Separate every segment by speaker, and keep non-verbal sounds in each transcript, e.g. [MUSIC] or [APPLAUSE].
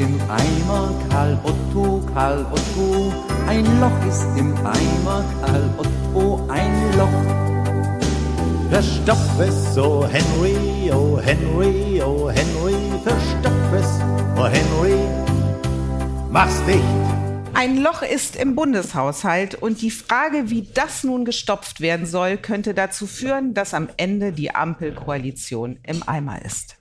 Speaker 1: Im Eimer, Karl Otto, Karl Otto. Ein Loch ist im Eimer, Karl Otto, ein Loch.
Speaker 2: Verstopf es, oh Henry, oh Henry, oh Henry, verstopf es, oh Henry, mach's dicht.
Speaker 3: Ein Loch ist im Bundeshaushalt und die Frage, wie das nun gestopft werden soll, könnte dazu führen, dass am Ende die Ampelkoalition im Eimer ist.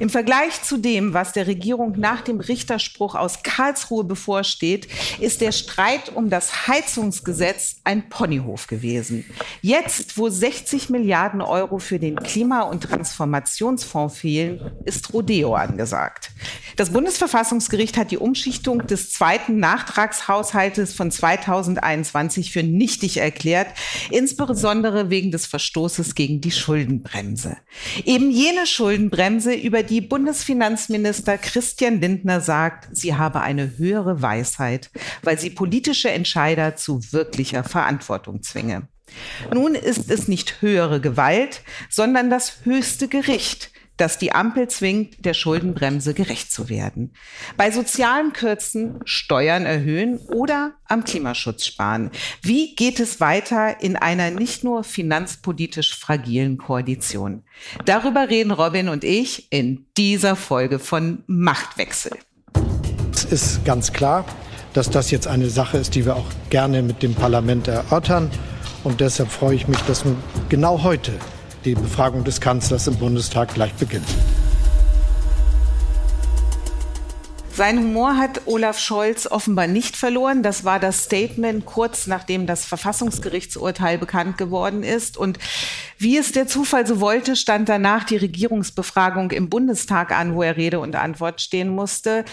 Speaker 3: Im Vergleich zu dem, was der Regierung nach dem Richterspruch aus Karlsruhe bevorsteht, ist der Streit um das Heizungsgesetz ein Ponyhof gewesen. Jetzt, wo 60 Milliarden Euro für den Klima- und Transformationsfonds fehlen, ist Rodeo angesagt. Das Bundesverfassungsgericht hat die Umschichtung des zweiten Nachtragshaushaltes von 2021 für nichtig erklärt, insbesondere wegen des Verstoßes gegen die Schuldenbremse. Eben jene Schuldenbremse Weise, über die Bundesfinanzminister Christian Lindner sagt, sie habe eine höhere Weisheit, weil sie politische Entscheider zu wirklicher Verantwortung zwinge. Nun ist es nicht höhere Gewalt, sondern das höchste Gericht, das die Ampel zwingt, der Schuldenbremse gerecht zu werden. Bei sozialen Kürzen Steuern erhöhen oder am Klimaschutz sparen. Wie geht es weiter in einer nicht nur finanzpolitisch fragilen Koalition? Darüber reden Robin und ich in dieser Folge von Machtwechsel.
Speaker 4: Es ist ganz klar, dass das jetzt eine Sache ist, die wir auch gerne mit dem Parlament erörtern. Und deshalb freue ich mich, dass nun genau heute die Befragung des Kanzlers im Bundestag gleich beginnt.
Speaker 3: Sein Humor hat Olaf Scholz offenbar nicht verloren. Das war das Statement kurz nachdem das Verfassungsgerichtsurteil bekannt geworden ist. Und wie es der Zufall so wollte, stand danach die Regierungsbefragung im Bundestag an, wo er Rede und Antwort stehen musste.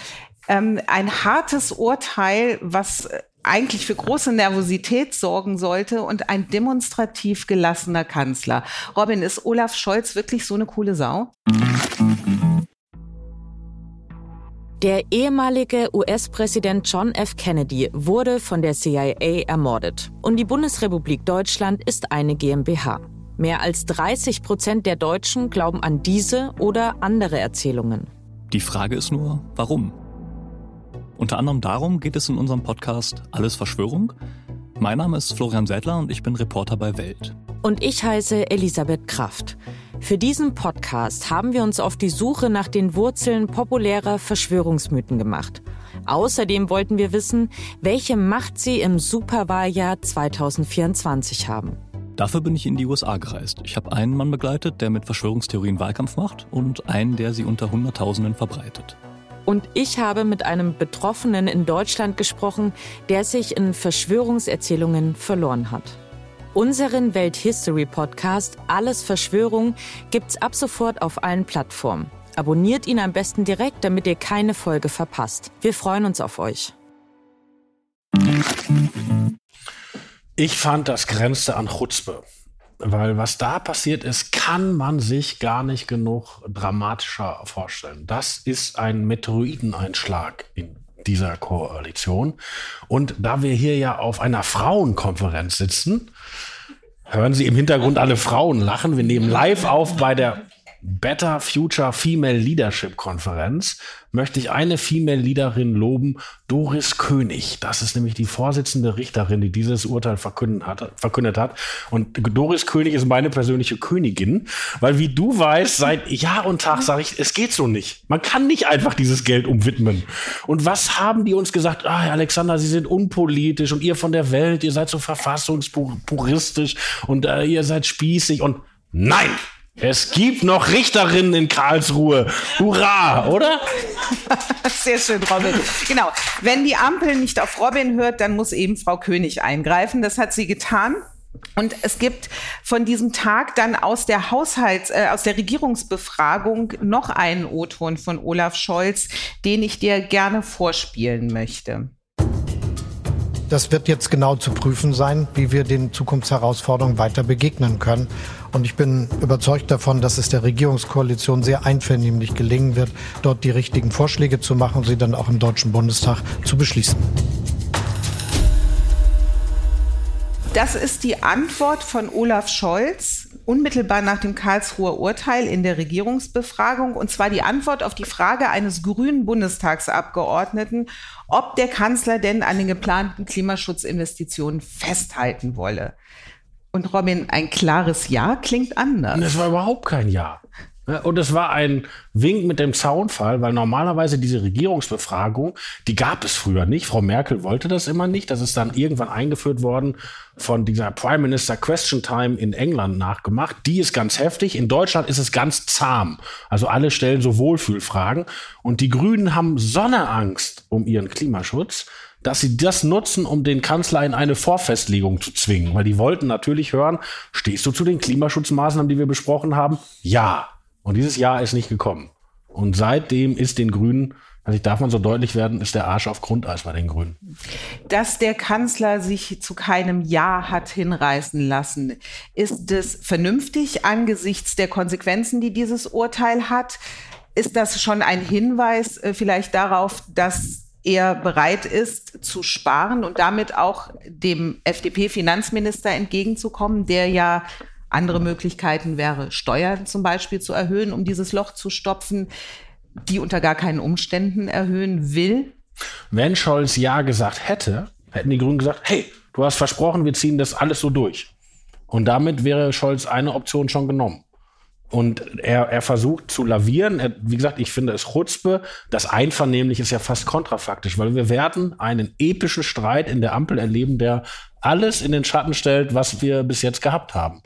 Speaker 3: Ähm, ein hartes Urteil, was eigentlich für große Nervosität sorgen sollte und ein demonstrativ gelassener Kanzler. Robin, ist Olaf Scholz wirklich so eine coole Sau?
Speaker 5: Der ehemalige US-Präsident John F. Kennedy wurde von der CIA ermordet. Und die Bundesrepublik Deutschland ist eine GmbH. Mehr als 30 Prozent der Deutschen glauben an diese oder andere Erzählungen.
Speaker 6: Die Frage ist nur, warum? Unter anderem darum geht es in unserem Podcast Alles Verschwörung. Mein Name ist Florian Seidler und ich bin Reporter bei Welt.
Speaker 5: Und ich heiße Elisabeth Kraft. Für diesen Podcast haben wir uns auf die Suche nach den Wurzeln populärer Verschwörungsmythen gemacht. Außerdem wollten wir wissen, welche Macht sie im Superwahljahr 2024 haben.
Speaker 6: Dafür bin ich in die USA gereist. Ich habe einen Mann begleitet, der mit Verschwörungstheorien Wahlkampf macht und einen, der sie unter Hunderttausenden verbreitet.
Speaker 5: Und ich habe mit einem Betroffenen in Deutschland gesprochen, der sich in Verschwörungserzählungen verloren hat. Unseren Welthistory Podcast Alles Verschwörung gibt's ab sofort auf allen Plattformen. Abonniert ihn am besten direkt, damit ihr keine Folge verpasst. Wir freuen uns auf euch.
Speaker 7: Ich fand, das grenzte an Chutzpe. Weil was da passiert ist, kann man sich gar nicht genug dramatischer vorstellen. Das ist ein Meteoriteneinschlag in dieser Koalition. Und da wir hier ja auf einer Frauenkonferenz sitzen, hören Sie im Hintergrund alle Frauen lachen. Wir nehmen live auf bei der Better Future Female Leadership Konferenz möchte ich eine Female Leaderin loben, Doris König. Das ist nämlich die Vorsitzende Richterin, die dieses Urteil verkündet hat. Verkündet hat. Und Doris König ist meine persönliche Königin, weil wie du weißt, seit Jahr und Tag sage ich, es geht so nicht. Man kann nicht einfach dieses Geld umwidmen. Und was haben die uns gesagt? Ah, Alexander, Sie sind unpolitisch und ihr von der Welt, ihr seid so verfassungspuristisch und äh, ihr seid spießig und nein! Es gibt noch Richterinnen in Karlsruhe. Hurra, oder? [LAUGHS]
Speaker 3: Sehr schön, Robin. Genau. Wenn die Ampel nicht auf Robin hört, dann muss eben Frau König eingreifen. Das hat sie getan. Und es gibt von diesem Tag dann aus der Haushalts, äh, aus der Regierungsbefragung noch einen O-Ton von Olaf Scholz, den ich dir gerne vorspielen möchte.
Speaker 4: Das wird jetzt genau zu prüfen sein, wie wir den Zukunftsherausforderungen weiter begegnen können. Und ich bin überzeugt davon, dass es der Regierungskoalition sehr einvernehmlich gelingen wird, dort die richtigen Vorschläge zu machen und sie dann auch im Deutschen Bundestag zu beschließen.
Speaker 3: Das ist die Antwort von Olaf Scholz unmittelbar nach dem Karlsruher Urteil in der Regierungsbefragung. Und zwar die Antwort auf die Frage eines grünen Bundestagsabgeordneten, ob der Kanzler denn an den geplanten Klimaschutzinvestitionen festhalten wolle. Und Robin, ein klares Ja klingt anders.
Speaker 7: Das war überhaupt kein Ja. Und es war ein Wink mit dem Zaunfall, weil normalerweise diese Regierungsbefragung, die gab es früher nicht. Frau Merkel wollte das immer nicht. Das ist dann irgendwann eingeführt worden von dieser Prime Minister Question Time in England nachgemacht. Die ist ganz heftig. In Deutschland ist es ganz zahm. Also alle stellen so Wohlfühlfragen. Und die Grünen haben Sonneangst um ihren Klimaschutz dass sie das nutzen, um den Kanzler in eine Vorfestlegung zu zwingen. Weil die wollten natürlich hören, stehst du zu den Klimaschutzmaßnahmen, die wir besprochen haben? Ja. Und dieses Jahr ist nicht gekommen. Und seitdem ist den Grünen, also darf man so deutlich werden, ist der Arsch auf Grundeis bei den Grünen.
Speaker 3: Dass der Kanzler sich zu keinem Ja hat hinreißen lassen, ist es vernünftig angesichts der Konsequenzen, die dieses Urteil hat? Ist das schon ein Hinweis äh, vielleicht darauf, dass er bereit ist zu sparen und damit auch dem FDP-Finanzminister entgegenzukommen, der ja andere Möglichkeiten wäre, Steuern zum Beispiel zu erhöhen, um dieses Loch zu stopfen, die unter gar keinen Umständen erhöhen will.
Speaker 7: Wenn Scholz Ja gesagt hätte, hätten die Grünen gesagt, hey, du hast versprochen, wir ziehen das alles so durch. Und damit wäre Scholz eine Option schon genommen. Und er, er versucht zu lavieren. Er, wie gesagt, ich finde es Chutzpe. Das Einvernehmlich ist ja fast kontrafaktisch, weil wir werden einen epischen Streit in der Ampel erleben, der alles in den Schatten stellt, was wir bis jetzt gehabt haben.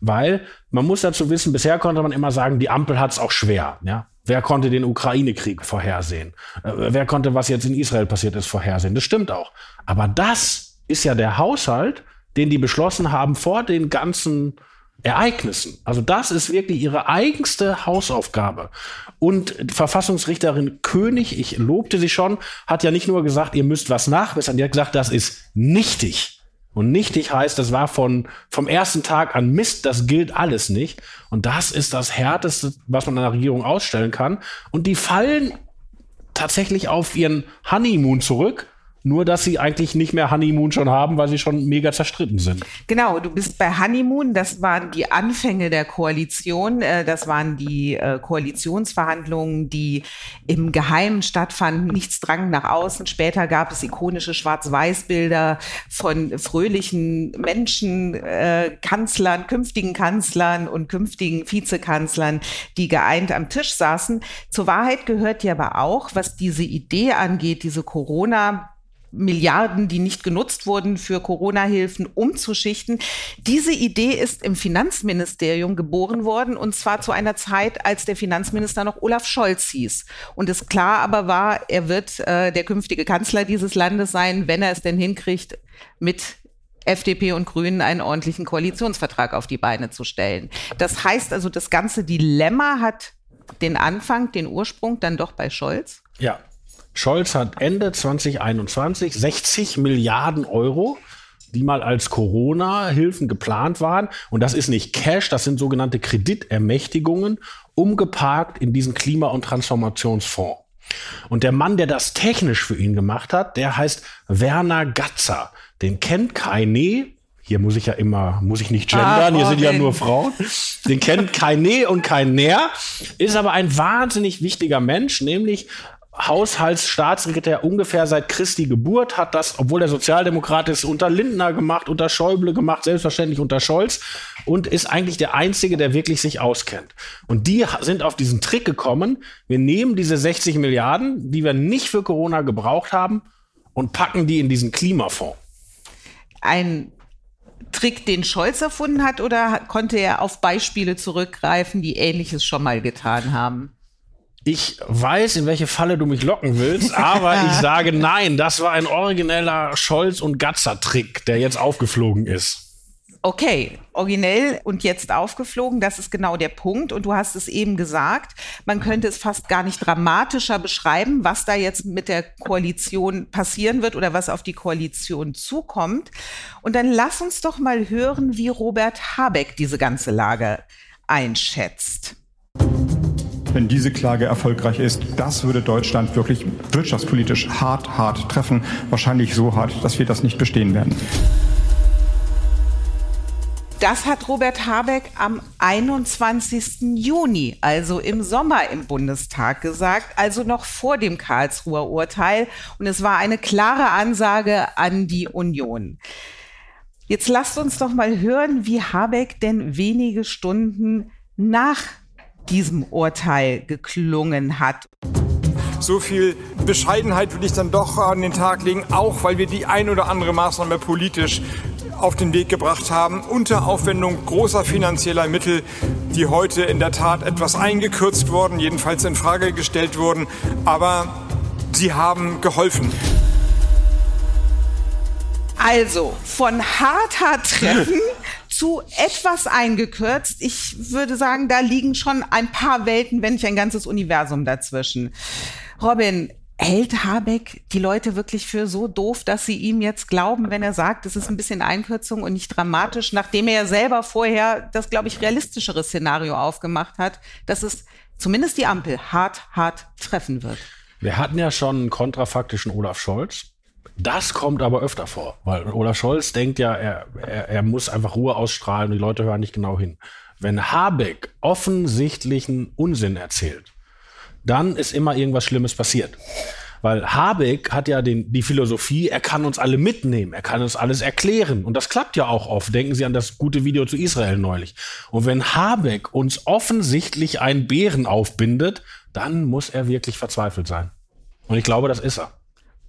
Speaker 7: Weil man muss dazu wissen, bisher konnte man immer sagen, die Ampel hat es auch schwer. Ja? Wer konnte den Ukraine-Krieg vorhersehen? Äh, wer konnte, was jetzt in Israel passiert ist, vorhersehen? Das stimmt auch. Aber das ist ja der Haushalt, den die beschlossen haben vor den ganzen Ereignissen. Also das ist wirklich ihre eigenste Hausaufgabe. Und Verfassungsrichterin König, ich lobte sie schon, hat ja nicht nur gesagt, ihr müsst was nachbessern, die hat gesagt, das ist nichtig. Und nichtig heißt, das war von, vom ersten Tag an Mist, das gilt alles nicht. Und das ist das Härteste, was man einer Regierung ausstellen kann. Und die fallen tatsächlich auf ihren Honeymoon zurück nur, dass sie eigentlich nicht mehr Honeymoon schon haben, weil sie schon mega zerstritten sind.
Speaker 3: Genau, du bist bei Honeymoon. Das waren die Anfänge der Koalition. Äh, das waren die äh, Koalitionsverhandlungen, die im Geheimen stattfanden. Nichts drang nach außen. Später gab es ikonische Schwarz-Weiß-Bilder von fröhlichen Menschen, äh, Kanzlern, künftigen Kanzlern und künftigen Vizekanzlern, die geeint am Tisch saßen. Zur Wahrheit gehört ja aber auch, was diese Idee angeht, diese Corona- Milliarden, die nicht genutzt wurden für Corona-Hilfen, umzuschichten. Diese Idee ist im Finanzministerium geboren worden und zwar zu einer Zeit, als der Finanzminister noch Olaf Scholz hieß. Und es klar aber war, er wird äh, der künftige Kanzler dieses Landes sein, wenn er es denn hinkriegt, mit FDP und Grünen einen ordentlichen Koalitionsvertrag auf die Beine zu stellen. Das heißt also, das ganze Dilemma hat den Anfang, den Ursprung dann doch bei Scholz.
Speaker 7: Ja, Scholz hat Ende 2021 60 Milliarden Euro die mal als Corona-Hilfen geplant waren. Und das ist nicht Cash, das sind sogenannte Kreditermächtigungen, umgeparkt in diesen Klima- und Transformationsfonds. Und der Mann, der das technisch für ihn gemacht hat, der heißt Werner Gatzer. Den kennt keine. Hier muss ich ja immer, muss ich nicht gendern, hier sind ja nur Frauen. Den kennt keine und kein Näher. Ist aber ein wahnsinnig wichtiger Mensch, nämlich Haushaltsstaatssekretär ungefähr seit Christi Geburt, hat das, obwohl er Sozialdemokrat ist, unter Lindner gemacht, unter Schäuble gemacht, selbstverständlich unter Scholz und ist eigentlich der Einzige, der wirklich sich auskennt. Und die sind auf diesen Trick gekommen, wir nehmen diese 60 Milliarden, die wir nicht für Corona gebraucht haben und packen die in diesen Klimafonds.
Speaker 3: Ein Trick, den Scholz erfunden hat, oder konnte er auf Beispiele zurückgreifen, die Ähnliches schon mal getan haben?
Speaker 7: Ich weiß, in welche Falle du mich locken willst, aber [LAUGHS] ich sage nein, das war ein origineller Scholz- und Gatzer-Trick, der jetzt aufgeflogen ist.
Speaker 3: Okay, originell und jetzt aufgeflogen, das ist genau der Punkt. Und du hast es eben gesagt, man könnte es fast gar nicht dramatischer beschreiben, was da jetzt mit der Koalition passieren wird oder was auf die Koalition zukommt. Und dann lass uns doch mal hören, wie Robert Habeck diese ganze Lage einschätzt.
Speaker 8: Wenn diese Klage erfolgreich ist, das würde Deutschland wirklich wirtschaftspolitisch hart, hart treffen. Wahrscheinlich so hart, dass wir das nicht bestehen werden.
Speaker 3: Das hat Robert Habeck am 21. Juni, also im Sommer im Bundestag gesagt, also noch vor dem Karlsruher Urteil. Und es war eine klare Ansage an die Union. Jetzt lasst uns doch mal hören, wie Habeck denn wenige Stunden nach diesem Urteil geklungen hat.
Speaker 9: So viel Bescheidenheit will ich dann doch an den Tag legen, auch weil wir die ein oder andere Maßnahme politisch auf den Weg gebracht haben, unter Aufwendung großer finanzieller Mittel, die heute in der Tat etwas eingekürzt wurden, jedenfalls in Frage gestellt wurden, aber sie haben geholfen.
Speaker 3: Also von hart hart treffen [LAUGHS] zu etwas eingekürzt. Ich würde sagen, da liegen schon ein paar Welten, wenn nicht ein ganzes Universum dazwischen. Robin, hält Habeck die Leute wirklich für so doof, dass sie ihm jetzt glauben, wenn er sagt, es ist ein bisschen Einkürzung und nicht dramatisch, nachdem er ja selber vorher das, glaube ich, realistischere Szenario aufgemacht hat, dass es zumindest die Ampel hart, hart treffen wird.
Speaker 7: Wir hatten ja schon einen kontrafaktischen Olaf Scholz. Das kommt aber öfter vor, weil Olaf Scholz denkt ja, er, er, er muss einfach Ruhe ausstrahlen die Leute hören nicht genau hin. Wenn Habeck offensichtlichen Unsinn erzählt, dann ist immer irgendwas Schlimmes passiert. Weil Habeck hat ja den, die Philosophie, er kann uns alle mitnehmen, er kann uns alles erklären. Und das klappt ja auch oft. Denken Sie an das gute Video zu Israel neulich. Und wenn Habeck uns offensichtlich einen Bären aufbindet, dann muss er wirklich verzweifelt sein. Und ich glaube, das ist er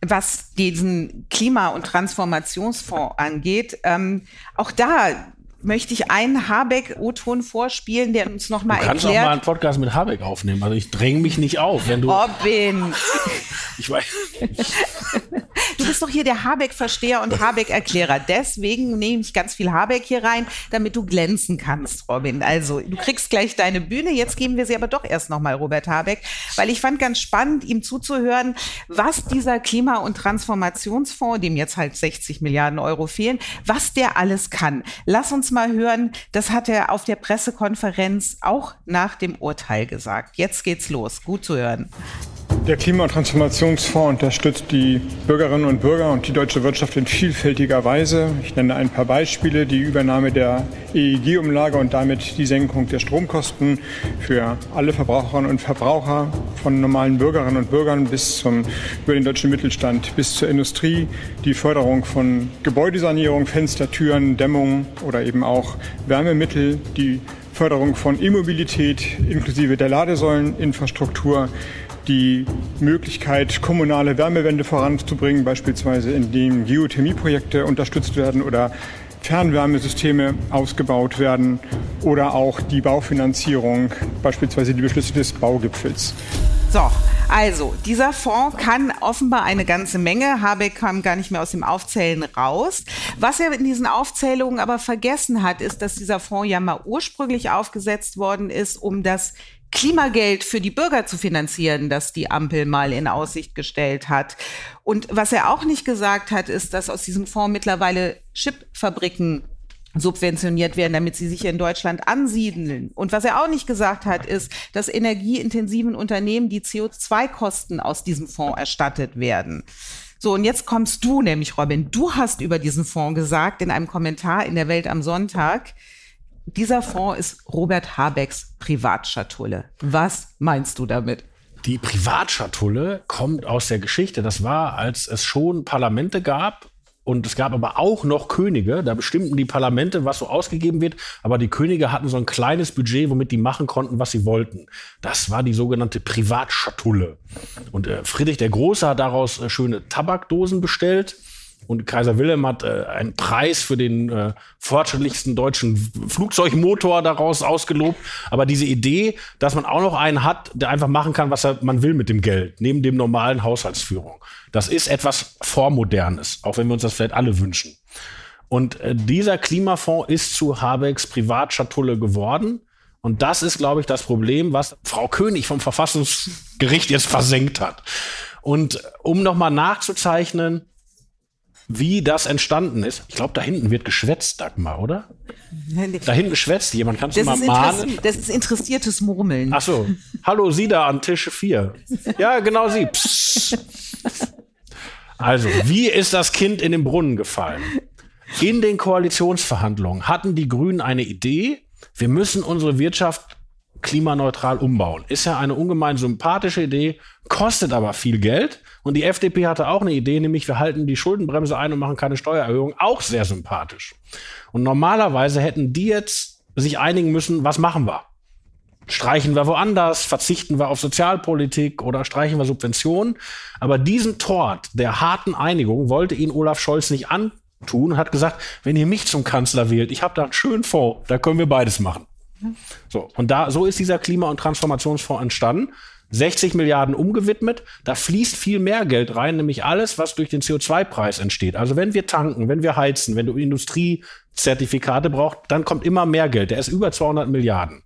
Speaker 3: was diesen Klima- und Transformationsfonds angeht, ähm, auch da möchte ich einen Habeck-O-Ton vorspielen, der uns nochmal erklärt.
Speaker 7: Du kannst auch mal einen Podcast mit Habeck aufnehmen. Also ich dränge mich nicht auf, wenn du.
Speaker 3: Robin. [LAUGHS]
Speaker 7: ich weiß. [LAUGHS]
Speaker 3: du bist doch hier der Habeck-Versteher und Habeck-Erklärer. Deswegen nehme ich ganz viel Habeck hier rein, damit du glänzen kannst, Robin. Also du kriegst gleich deine Bühne. Jetzt geben wir sie aber doch erst nochmal Robert Habeck, weil ich fand ganz spannend, ihm zuzuhören, was dieser Klima- und Transformationsfonds, dem jetzt halt 60 Milliarden Euro fehlen, was der alles kann. Lass uns mal hören, das hat er auf der Pressekonferenz auch nach dem Urteil gesagt. Jetzt geht's los. Gut zu hören.
Speaker 9: Der Klima- und Transformationsfonds unterstützt die Bürgerinnen und Bürger und die deutsche Wirtschaft in vielfältiger Weise. Ich nenne ein paar Beispiele. Die Übernahme der EEG-Umlage und damit die Senkung der Stromkosten für alle Verbraucherinnen und Verbraucher von normalen Bürgerinnen und Bürgern bis zum, über den deutschen Mittelstand bis zur Industrie. Die Förderung von Gebäudesanierung, Fenstertüren, Dämmung oder eben auch Wärmemittel. Die Förderung von E-Mobilität inklusive der Ladesäuleninfrastruktur die Möglichkeit, kommunale Wärmewende voranzubringen, beispielsweise indem Geothermieprojekte unterstützt werden oder Fernwärmesysteme ausgebaut werden oder auch die Baufinanzierung, beispielsweise die Beschlüsse des Baugipfels.
Speaker 3: So, also dieser Fonds kann offenbar eine ganze Menge. Habeck kam gar nicht mehr aus dem Aufzählen raus. Was er in diesen Aufzählungen aber vergessen hat, ist, dass dieser Fonds ja mal ursprünglich aufgesetzt worden ist, um das Klimageld für die Bürger zu finanzieren, das die Ampel mal in Aussicht gestellt hat. Und was er auch nicht gesagt hat, ist, dass aus diesem Fonds mittlerweile Chipfabriken subventioniert werden, damit sie sich in Deutschland ansiedeln. Und was er auch nicht gesagt hat, ist, dass energieintensiven Unternehmen die CO2-Kosten aus diesem Fonds erstattet werden. So, und jetzt kommst du nämlich, Robin. Du hast über diesen Fonds gesagt in einem Kommentar in der Welt am Sonntag, dieser Fonds ist Robert Habecks Privatschatulle. Was meinst du damit?
Speaker 7: Die Privatschatulle kommt aus der Geschichte. Das war, als es schon Parlamente gab, und es gab aber auch noch Könige, da bestimmten die Parlamente, was so ausgegeben wird, aber die Könige hatten so ein kleines Budget, womit die machen konnten, was sie wollten. Das war die sogenannte Privatschatulle. Und äh, Friedrich der Große hat daraus äh, schöne Tabakdosen bestellt und Kaiser Wilhelm hat äh, einen Preis für den äh, fortschrittlichsten deutschen Flugzeugmotor daraus ausgelobt. Aber diese Idee, dass man auch noch einen hat, der einfach machen kann, was er, man will mit dem Geld, neben dem normalen Haushaltsführung, das ist etwas Vormodernes, auch wenn wir uns das vielleicht alle wünschen. Und äh, dieser Klimafonds ist zu Habecks Privatschatulle geworden. Und das ist, glaube ich, das Problem, was Frau König vom Verfassungsgericht jetzt versenkt hat. Und um nochmal nachzuzeichnen, wie das entstanden ist. Ich glaube, da hinten wird geschwätzt, Dagmar, oder? Da hinten schwätzt jemand. Kannst du
Speaker 3: Das
Speaker 7: mal
Speaker 3: ist,
Speaker 7: mahnen?
Speaker 3: das ist interessiertes Murmeln.
Speaker 7: Ach so. Hallo, Sie da an Tisch 4. Ja, genau Sie. Psst. Also, wie ist das Kind in den Brunnen gefallen? In den Koalitionsverhandlungen hatten die Grünen eine Idee, wir müssen unsere Wirtschaft klimaneutral umbauen. Ist ja eine ungemein sympathische Idee, kostet aber viel Geld. Und die FDP hatte auch eine Idee, nämlich wir halten die Schuldenbremse ein und machen keine Steuererhöhung. Auch sehr sympathisch. Und normalerweise hätten die jetzt sich einigen müssen, was machen wir? Streichen wir woanders, verzichten wir auf Sozialpolitik oder streichen wir Subventionen. Aber diesen Tort der harten Einigung wollte ihn Olaf Scholz nicht antun und hat gesagt, wenn ihr mich zum Kanzler wählt, ich habe da einen schönen Fonds, da können wir beides machen. So, und da, so ist dieser Klima- und Transformationsfonds entstanden. 60 Milliarden umgewidmet. Da fließt viel mehr Geld rein, nämlich alles, was durch den CO2-Preis entsteht. Also wenn wir tanken, wenn wir heizen, wenn du Industriezertifikate brauchst, dann kommt immer mehr Geld. Der ist über 200 Milliarden.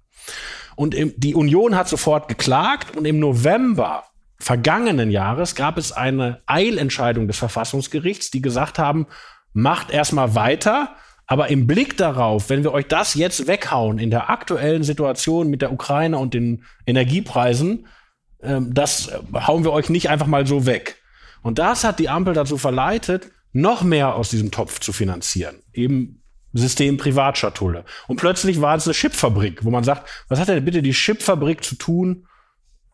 Speaker 7: Und im, die Union hat sofort geklagt und im November vergangenen Jahres gab es eine Eilentscheidung des Verfassungsgerichts, die gesagt haben, macht erstmal weiter, aber im Blick darauf, wenn wir euch das jetzt weghauen in der aktuellen Situation mit der Ukraine und den Energiepreisen, ähm, das äh, hauen wir euch nicht einfach mal so weg. Und das hat die Ampel dazu verleitet, noch mehr aus diesem Topf zu finanzieren. Eben System Privatschatulle. Und plötzlich war es eine Chipfabrik, wo man sagt, was hat denn bitte die Chipfabrik zu tun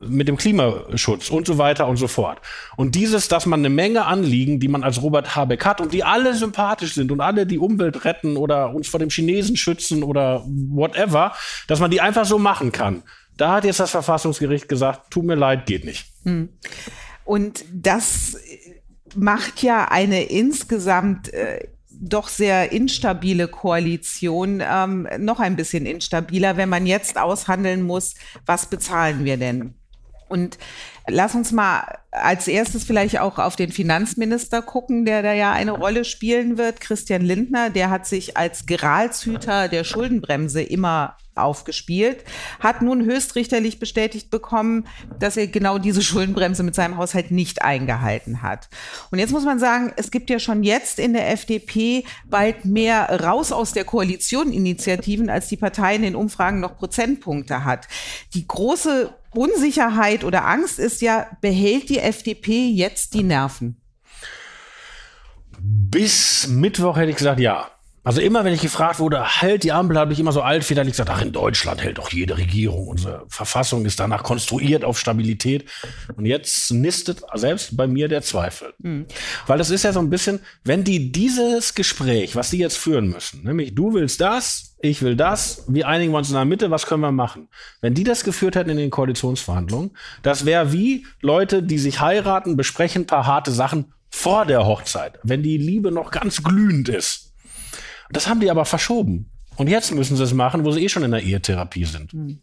Speaker 7: mit dem Klimaschutz und so weiter und so fort. Und dieses, dass man eine Menge Anliegen, die man als Robert Habeck hat und die alle sympathisch sind und alle die Umwelt retten oder uns vor dem Chinesen schützen oder whatever, dass man die einfach so machen kann. Da hat jetzt das Verfassungsgericht gesagt, tut mir leid, geht nicht.
Speaker 3: Hm. Und das macht ja eine insgesamt äh, doch sehr instabile Koalition ähm, noch ein bisschen instabiler, wenn man jetzt aushandeln muss, was bezahlen wir denn? Und lass uns mal als erstes vielleicht auch auf den Finanzminister gucken, der da ja eine Rolle spielen wird. Christian Lindner, der hat sich als Geralshüter der Schuldenbremse immer aufgespielt, hat nun höchstrichterlich bestätigt bekommen, dass er genau diese Schuldenbremse mit seinem Haushalt nicht eingehalten hat. Und jetzt muss man sagen, es gibt ja schon jetzt in der FDP bald mehr raus aus der Koalition Initiativen, als die Partei in den Umfragen noch Prozentpunkte hat. Die große Unsicherheit oder Angst ist ja, behält die FDP jetzt die Nerven?
Speaker 7: Bis Mittwoch hätte ich gesagt, ja. Also immer, wenn ich gefragt wurde, hält die Ampel, habe ich immer so altväterlich gesagt, ach, in Deutschland hält doch jede Regierung. Unsere Verfassung ist danach konstruiert auf Stabilität. Und jetzt nistet selbst bei mir der Zweifel. Mhm. Weil das ist ja so ein bisschen, wenn die dieses Gespräch, was die jetzt führen müssen, nämlich du willst das, ich will das, wir einigen uns in der Mitte, was können wir machen? Wenn die das geführt hätten in den Koalitionsverhandlungen, das wäre wie Leute, die sich heiraten, besprechen ein paar harte Sachen vor der Hochzeit, wenn die Liebe noch ganz glühend ist. Das haben die aber verschoben. Und jetzt müssen sie es machen, wo sie eh schon in der Ehetherapie sind. Mhm.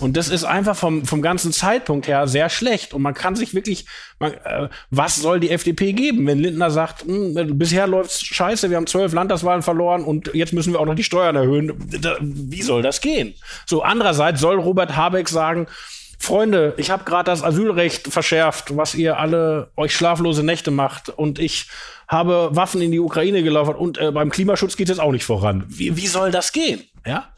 Speaker 7: Und das ist einfach vom, vom ganzen Zeitpunkt her sehr schlecht. Und man kann sich wirklich, man, äh, was soll die FDP geben, wenn Lindner sagt, hm, bisher läuft's scheiße, wir haben zwölf Landtagswahlen verloren und jetzt müssen wir auch noch die Steuern erhöhen. Da, wie soll das gehen? So, andererseits soll Robert Habeck sagen, Freunde, ich habe gerade das Asylrecht verschärft, was ihr alle euch schlaflose Nächte macht. Und ich habe Waffen in die Ukraine gelaufen und äh, beim Klimaschutz geht es auch nicht voran. Wie, wie soll das gehen? Ja?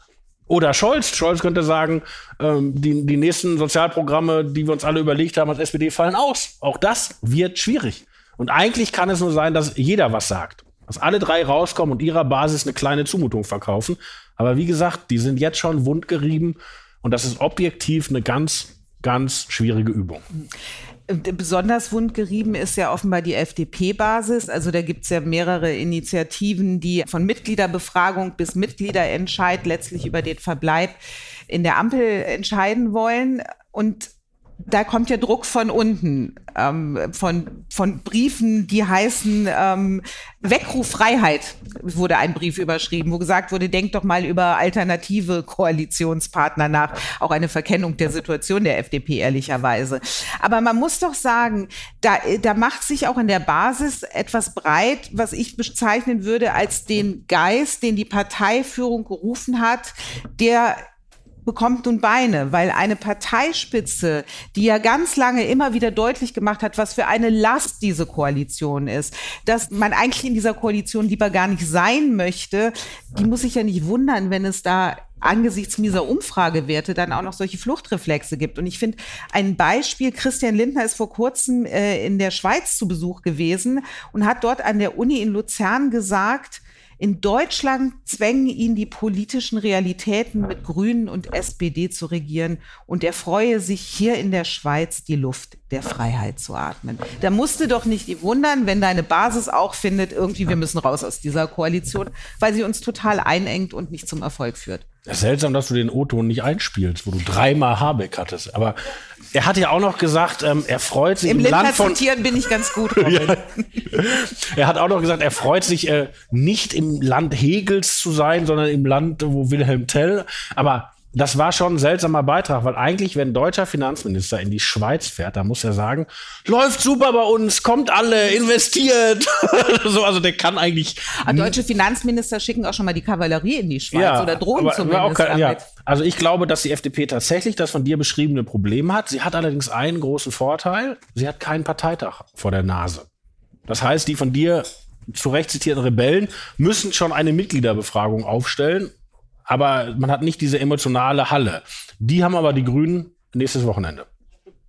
Speaker 7: Oder Scholz. Scholz könnte sagen, ähm, die, die nächsten Sozialprogramme, die wir uns alle überlegt haben als SPD, fallen aus. Auch das wird schwierig. Und eigentlich kann es nur sein, dass jeder was sagt. Dass alle drei rauskommen und ihrer Basis eine kleine Zumutung verkaufen. Aber wie gesagt, die sind jetzt schon wundgerieben. Und das ist objektiv eine ganz, ganz schwierige Übung.
Speaker 3: Besonders wundgerieben ist ja offenbar die FDP-Basis. Also da gibt es ja mehrere Initiativen, die von Mitgliederbefragung bis Mitgliederentscheid letztlich über den Verbleib in der Ampel entscheiden wollen. Und da kommt ja Druck von unten, ähm, von, von Briefen, die heißen ähm, Weckruf Freiheit, wurde ein Brief überschrieben, wo gesagt wurde, denkt doch mal über alternative Koalitionspartner nach. Auch eine Verkennung der Situation der FDP, ehrlicherweise. Aber man muss doch sagen, da, da macht sich auch in der Basis etwas breit, was ich bezeichnen würde als den Geist, den die Parteiführung gerufen hat, der bekommt nun Beine, weil eine Parteispitze, die ja ganz lange immer wieder deutlich gemacht hat, was für eine Last diese Koalition ist, dass man eigentlich in dieser Koalition lieber gar nicht sein möchte, die muss sich ja nicht wundern, wenn es da angesichts dieser Umfragewerte dann auch noch solche Fluchtreflexe gibt. Und ich finde ein Beispiel, Christian Lindner ist vor kurzem äh, in der Schweiz zu Besuch gewesen und hat dort an der Uni in Luzern gesagt, in Deutschland zwängen ihn die politischen Realitäten mit Grünen und SPD zu regieren und er freue sich hier in der Schweiz die Luft der Freiheit zu atmen. Da musste doch nicht wundern, wenn deine Basis auch findet, irgendwie wir müssen raus aus dieser Koalition, weil sie uns total einengt und nicht zum Erfolg führt.
Speaker 7: Ist seltsam, dass du den O-Ton nicht einspielst, wo du dreimal Habeck hattest. Aber er hat ja auch noch gesagt, ähm, er freut sich
Speaker 3: im,
Speaker 7: im Land von.
Speaker 3: bin ich ganz gut. [LAUGHS]
Speaker 7: ja. Er hat auch noch gesagt, er freut sich äh, nicht im Land Hegels zu sein, sondern im Land, wo Wilhelm Tell. Aber das war schon ein seltsamer Beitrag, weil eigentlich, wenn ein deutscher Finanzminister in die Schweiz fährt, da muss er sagen, läuft super bei uns, kommt alle, investiert. [LAUGHS] so, also der kann eigentlich.
Speaker 3: Aber deutsche Finanzminister schicken auch schon mal die Kavallerie in die Schweiz
Speaker 7: Ja,
Speaker 3: oder drohen
Speaker 7: aber-
Speaker 3: zumindest
Speaker 7: auch kein- ja.
Speaker 3: damit.
Speaker 7: Also ich glaube, dass die FDP tatsächlich das von dir beschriebene Problem hat. Sie hat allerdings einen großen Vorteil. Sie hat keinen Parteitag vor der Nase. Das heißt, die von dir zu Recht zitierten Rebellen müssen schon eine Mitgliederbefragung aufstellen. Aber man hat nicht diese emotionale Halle. Die haben aber die Grünen nächstes Wochenende.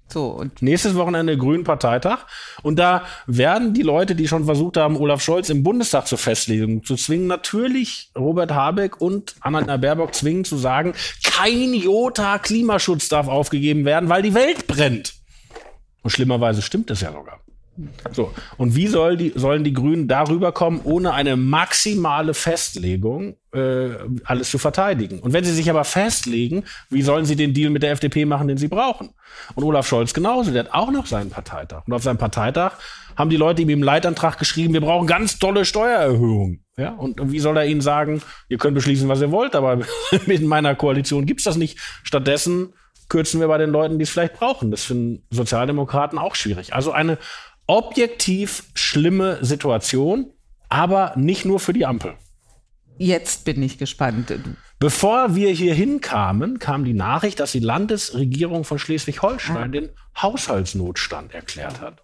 Speaker 3: So, und
Speaker 7: Nächstes Wochenende Grünen Parteitag. Und da werden die Leute, die schon versucht haben, Olaf Scholz im Bundestag zur Festlegung zu zwingen, natürlich Robert Habeck und Annalena Baerbock zwingen zu sagen, kein Jota Klimaschutz darf aufgegeben werden, weil die Welt brennt. Und schlimmerweise stimmt es ja sogar. So. Und wie soll die, sollen die Grünen darüber kommen, ohne eine maximale Festlegung äh, alles zu verteidigen? Und wenn sie sich aber festlegen, wie sollen sie den Deal mit der FDP machen, den sie brauchen? Und Olaf Scholz genauso, der hat auch noch seinen Parteitag. Und auf seinem Parteitag haben die Leute ihm im Leitantrag geschrieben, wir brauchen ganz tolle Steuererhöhungen. Ja? Und wie soll er ihnen sagen, ihr könnt beschließen, was ihr wollt, aber [LAUGHS] in meiner Koalition gibt's das nicht. Stattdessen kürzen wir bei den Leuten, die es vielleicht brauchen. Das finden Sozialdemokraten auch schwierig. Also eine objektiv schlimme Situation, aber nicht nur für die Ampel.
Speaker 3: jetzt bin ich gespannt.
Speaker 7: Bevor wir hier hinkamen, kam die Nachricht, dass die Landesregierung von Schleswig-Holstein den Haushaltsnotstand erklärt hat.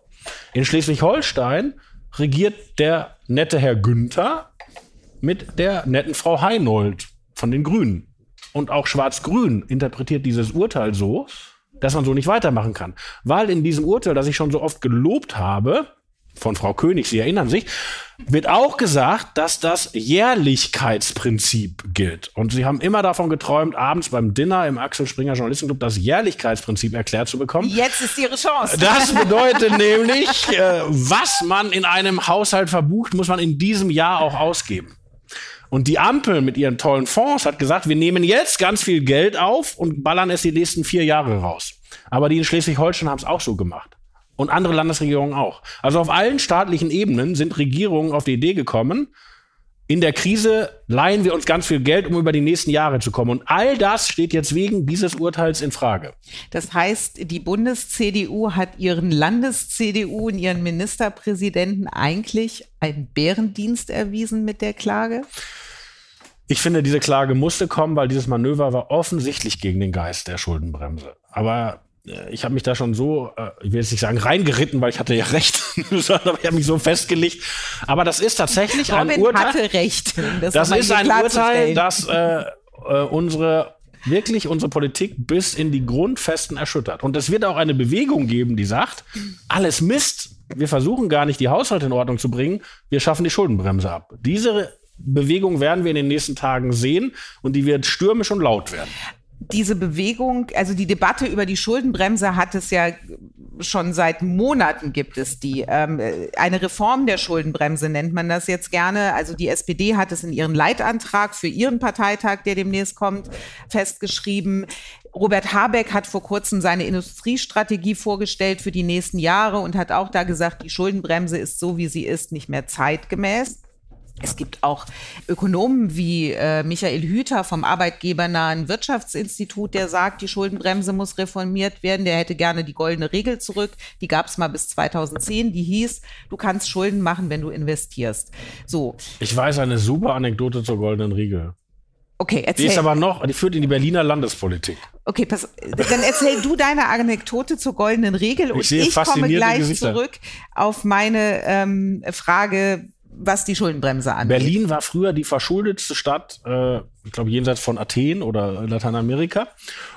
Speaker 7: In Schleswig-Holstein regiert der nette Herr Günther mit der netten Frau Heinold von den Grünen. Und auch Schwarz-Grün interpretiert dieses Urteil so, dass man so nicht weitermachen kann. Weil in diesem Urteil, das ich schon so oft gelobt habe, von Frau König, Sie erinnern sich, wird auch gesagt, dass das Jährlichkeitsprinzip gilt. Und Sie haben immer davon geträumt, abends beim Dinner im Axel Springer Journalistenclub das Jährlichkeitsprinzip erklärt zu bekommen.
Speaker 3: Jetzt ist Ihre Chance.
Speaker 7: Das [LAUGHS] bedeutet nämlich, äh, was man in einem Haushalt verbucht, muss man in diesem Jahr auch ausgeben. Und die Ampel mit ihren tollen Fonds hat gesagt, wir nehmen jetzt ganz viel Geld auf und ballern es die nächsten vier Jahre raus. Aber die in Schleswig-Holstein haben es auch so gemacht. Und andere Landesregierungen auch. Also auf allen staatlichen Ebenen sind Regierungen auf die Idee gekommen, in der Krise leihen wir uns ganz viel Geld, um über die nächsten Jahre zu kommen. Und all das steht jetzt wegen dieses Urteils in Frage.
Speaker 3: Das heißt, die Bundes-CDU hat ihren Landes-CDU und ihren Ministerpräsidenten eigentlich einen Bärendienst erwiesen mit der Klage?
Speaker 7: Ich finde, diese Klage musste kommen, weil dieses Manöver war offensichtlich gegen den Geist der Schuldenbremse. Aber ich habe mich da schon so, äh, ich will jetzt nicht sagen reingeritten, weil ich hatte ja recht, [LAUGHS] aber ich habe mich so festgelegt. Aber das ist tatsächlich ein
Speaker 3: Robin
Speaker 7: Urteil.
Speaker 3: hatte recht.
Speaker 7: Das,
Speaker 3: nochmal
Speaker 7: ist ein Urteil, das äh, äh, unsere wirklich unsere Politik bis in die Grundfesten erschüttert. Und es wird auch eine Bewegung geben, die sagt, alles Mist, wir versuchen gar nicht die Haushalte in Ordnung zu bringen, wir schaffen die Schuldenbremse ab. Diese Bewegung werden wir in den nächsten Tagen sehen und die wird stürmisch und laut werden.
Speaker 3: Diese Bewegung, also die Debatte über die Schuldenbremse hat es ja schon seit Monaten gibt es die. Ähm, eine Reform der Schuldenbremse nennt man das jetzt gerne. Also die SPD hat es in ihren Leitantrag für ihren Parteitag, der demnächst kommt, festgeschrieben. Robert Habeck hat vor kurzem seine Industriestrategie vorgestellt für die nächsten Jahre und hat auch da gesagt, die Schuldenbremse ist so, wie sie ist, nicht mehr zeitgemäß. Es gibt auch Ökonomen wie äh, Michael Hüter vom Arbeitgebernahen Wirtschaftsinstitut, der sagt, die Schuldenbremse muss reformiert werden. Der hätte gerne die goldene Regel zurück. Die gab es mal bis 2010. Die hieß, du kannst Schulden machen, wenn du investierst. So.
Speaker 7: Ich weiß eine super Anekdote zur goldenen Regel.
Speaker 3: Okay,
Speaker 7: erzähl. Die ist aber noch, die führt in die Berliner Landespolitik.
Speaker 3: Okay, pass, dann erzähl du deine Anekdote zur goldenen Regel und ich, ich komme gleich Gesichter. zurück auf meine ähm, Frage, was die Schuldenbremse angeht.
Speaker 7: Berlin war früher die verschuldetste Stadt, äh, ich glaube jenseits von Athen oder Lateinamerika.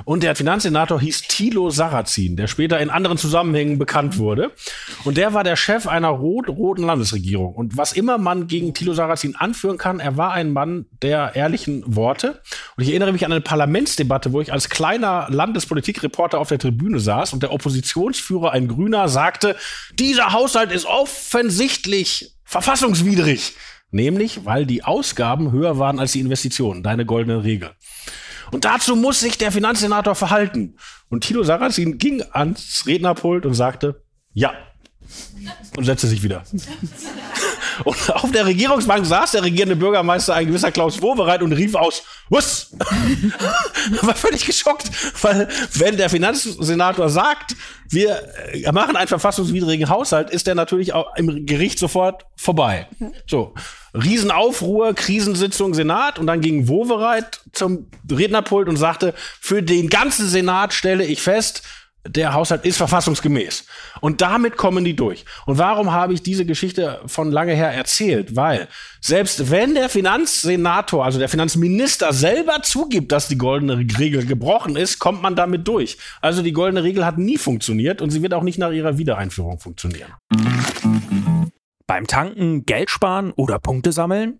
Speaker 7: Und der Finanzsenator hieß Thilo Sarrazin, der später in anderen Zusammenhängen bekannt wurde. Und der war der Chef einer rot-roten Landesregierung. Und was immer man gegen Thilo Sarrazin anführen kann, er war ein Mann der ehrlichen Worte. Und ich erinnere mich an eine Parlamentsdebatte, wo ich als kleiner Landespolitikreporter auf der Tribüne saß und der Oppositionsführer, ein Grüner, sagte, dieser Haushalt ist offensichtlich verfassungswidrig. Nämlich, weil die Ausgaben höher waren als die Investitionen. Deine goldene Regel. Und dazu muss sich der Finanzsenator verhalten. Und Tilo Sarrazin ging ans Rednerpult und sagte, ja. Und setzte sich wieder. Und auf der Regierungsbank saß der regierende Bürgermeister, ein gewisser Klaus Wowereit, und rief aus, was? [LAUGHS] War völlig geschockt, weil wenn der Finanzsenator sagt, wir äh, machen einen verfassungswidrigen Haushalt, ist der natürlich auch im Gericht sofort vorbei. So. Riesenaufruhr, Krisensitzung Senat und dann ging Wowereit zum Rednerpult und sagte, für den ganzen Senat stelle ich fest, der Haushalt ist verfassungsgemäß. Und damit kommen die durch. Und warum habe ich diese Geschichte von lange her erzählt? Weil selbst wenn der Finanzsenator, also der Finanzminister selber zugibt, dass die goldene Regel gebrochen ist, kommt man damit durch. Also die goldene Regel hat nie funktioniert und sie wird auch nicht nach ihrer Wiedereinführung funktionieren.
Speaker 10: Beim Tanken Geld sparen oder Punkte sammeln?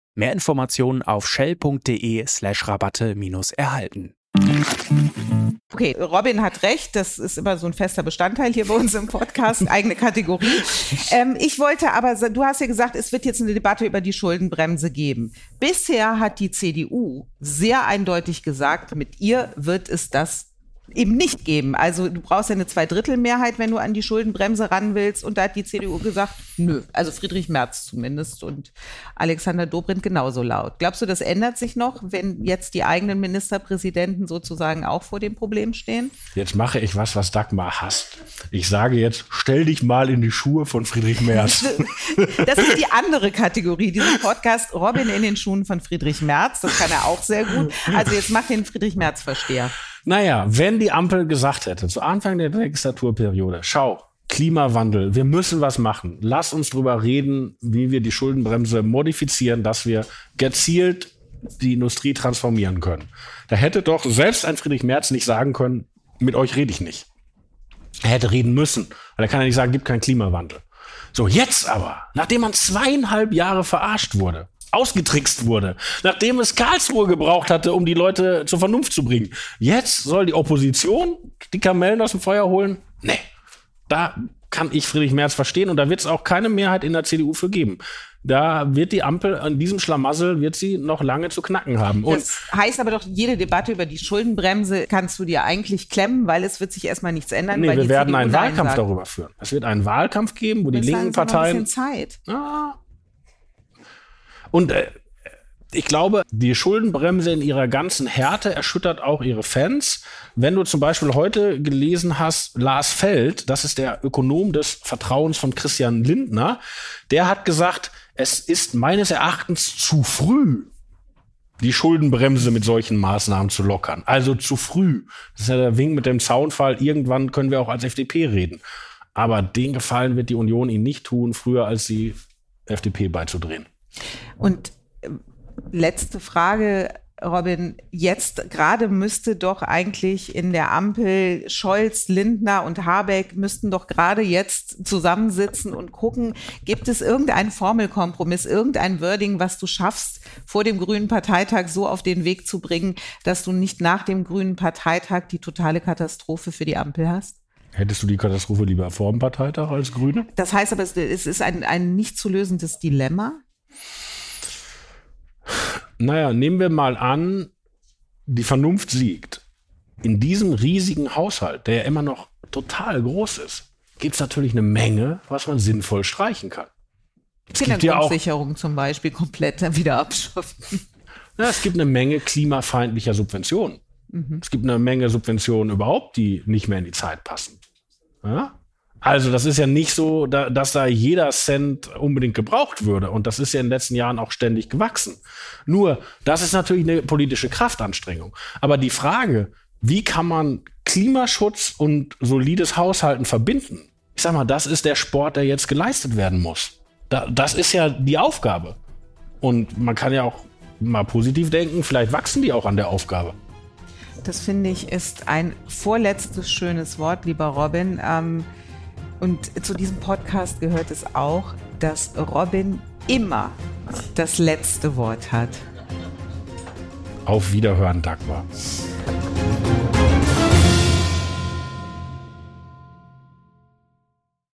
Speaker 10: Mehr Informationen auf shell.de slash Rabatte minus erhalten.
Speaker 3: Okay, Robin hat recht, das ist immer so ein fester Bestandteil hier bei uns im Podcast, [LAUGHS] eigene Kategorie. Ähm, ich wollte aber, du hast ja gesagt, es wird jetzt eine Debatte über die Schuldenbremse geben. Bisher hat die CDU sehr eindeutig gesagt, mit ihr wird es das eben nicht geben. Also du brauchst ja eine Zweidrittelmehrheit, wenn du an die Schuldenbremse ran willst. Und da hat die CDU gesagt, nö. Also Friedrich Merz zumindest und Alexander Dobrindt genauso laut. Glaubst du, das ändert sich noch, wenn jetzt die eigenen Ministerpräsidenten sozusagen auch vor dem Problem stehen?
Speaker 7: Jetzt mache ich was, was Dagmar hasst. Ich sage jetzt, stell dich mal in die Schuhe von Friedrich Merz. [LAUGHS]
Speaker 3: das ist die andere Kategorie, dieser Podcast Robin in den Schuhen von Friedrich Merz. Das kann er auch sehr gut. Also jetzt mach den Friedrich Merz-Versteher.
Speaker 7: Naja, wenn die Ampel gesagt hätte, zu Anfang der Legislaturperiode, schau, Klimawandel, wir müssen was machen. Lass uns drüber reden, wie wir die Schuldenbremse modifizieren, dass wir gezielt die Industrie transformieren können. Da hätte doch selbst ein Friedrich Merz nicht sagen können, mit euch rede ich nicht. Er hätte reden müssen, weil er kann ja nicht sagen, gibt keinen Klimawandel. So, jetzt aber, nachdem man zweieinhalb Jahre verarscht wurde, ausgetrickst wurde, nachdem es Karlsruhe gebraucht hatte, um die Leute zur Vernunft zu bringen. Jetzt soll die Opposition die Kamellen aus dem Feuer holen? Nee. Da kann ich Friedrich Merz verstehen und da wird es auch keine Mehrheit in der CDU für geben. Da wird die Ampel an diesem Schlamassel wird sie noch lange zu knacken haben.
Speaker 3: Und das heißt aber doch, jede Debatte über die Schuldenbremse kannst du dir eigentlich klemmen, weil es wird sich erstmal nichts ändern.
Speaker 7: Nee, wir werden CDU einen Wahlkampf darüber führen. Es wird einen Wahlkampf geben, wo das die linken Parteien. Ein
Speaker 3: bisschen Zeit.
Speaker 7: Ah, und äh, ich glaube, die Schuldenbremse in ihrer ganzen Härte erschüttert auch ihre Fans. Wenn du zum Beispiel heute gelesen hast, Lars Feld, das ist der Ökonom des Vertrauens von Christian Lindner, der hat gesagt, es ist meines Erachtens zu früh die Schuldenbremse mit solchen Maßnahmen zu lockern. Also zu früh. Das ist ja der Wink mit dem Zaunfall. Irgendwann können wir auch als FDP reden. Aber den Gefallen wird die Union ihnen nicht tun, früher als die FDP beizudrehen.
Speaker 3: Und äh, letzte Frage Robin, jetzt gerade müsste doch eigentlich in der Ampel Scholz, Lindner und Habeck müssten doch gerade jetzt zusammensitzen und gucken, gibt es irgendeinen Formelkompromiss, irgendein Wording, was du schaffst, vor dem Grünen Parteitag so auf den Weg zu bringen, dass du nicht nach dem Grünen Parteitag die totale Katastrophe für die Ampel hast?
Speaker 7: Hättest du die Katastrophe lieber vor dem Parteitag als Grüne?
Speaker 3: Das heißt aber, es ist ein, ein nicht zu lösendes Dilemma.
Speaker 7: Naja, nehmen wir mal an, die Vernunft siegt. In diesem riesigen Haushalt, der ja immer noch total groß ist, gibt es natürlich eine Menge, was man sinnvoll streichen kann.
Speaker 3: Es gibt ja auch zum Beispiel komplett wieder abschaffen.
Speaker 7: Ja, es gibt eine Menge klimafeindlicher Subventionen. Mhm. Es gibt eine Menge Subventionen überhaupt, die nicht mehr in die Zeit passen. Ja? Also das ist ja nicht so, dass da jeder Cent unbedingt gebraucht würde. Und das ist ja in den letzten Jahren auch ständig gewachsen. Nur, das ist natürlich eine politische Kraftanstrengung. Aber die Frage, wie kann man Klimaschutz und solides Haushalten verbinden? Ich sag mal, das ist der Sport, der jetzt geleistet werden muss. das ist ja die Aufgabe. Und man kann ja auch mal positiv denken, vielleicht wachsen die auch an der Aufgabe.
Speaker 3: Das finde ich ist ein vorletztes schönes Wort, lieber Robin. Ähm und zu diesem Podcast gehört es auch, dass Robin immer das letzte Wort hat.
Speaker 7: Auf Wiederhören, Dagmar.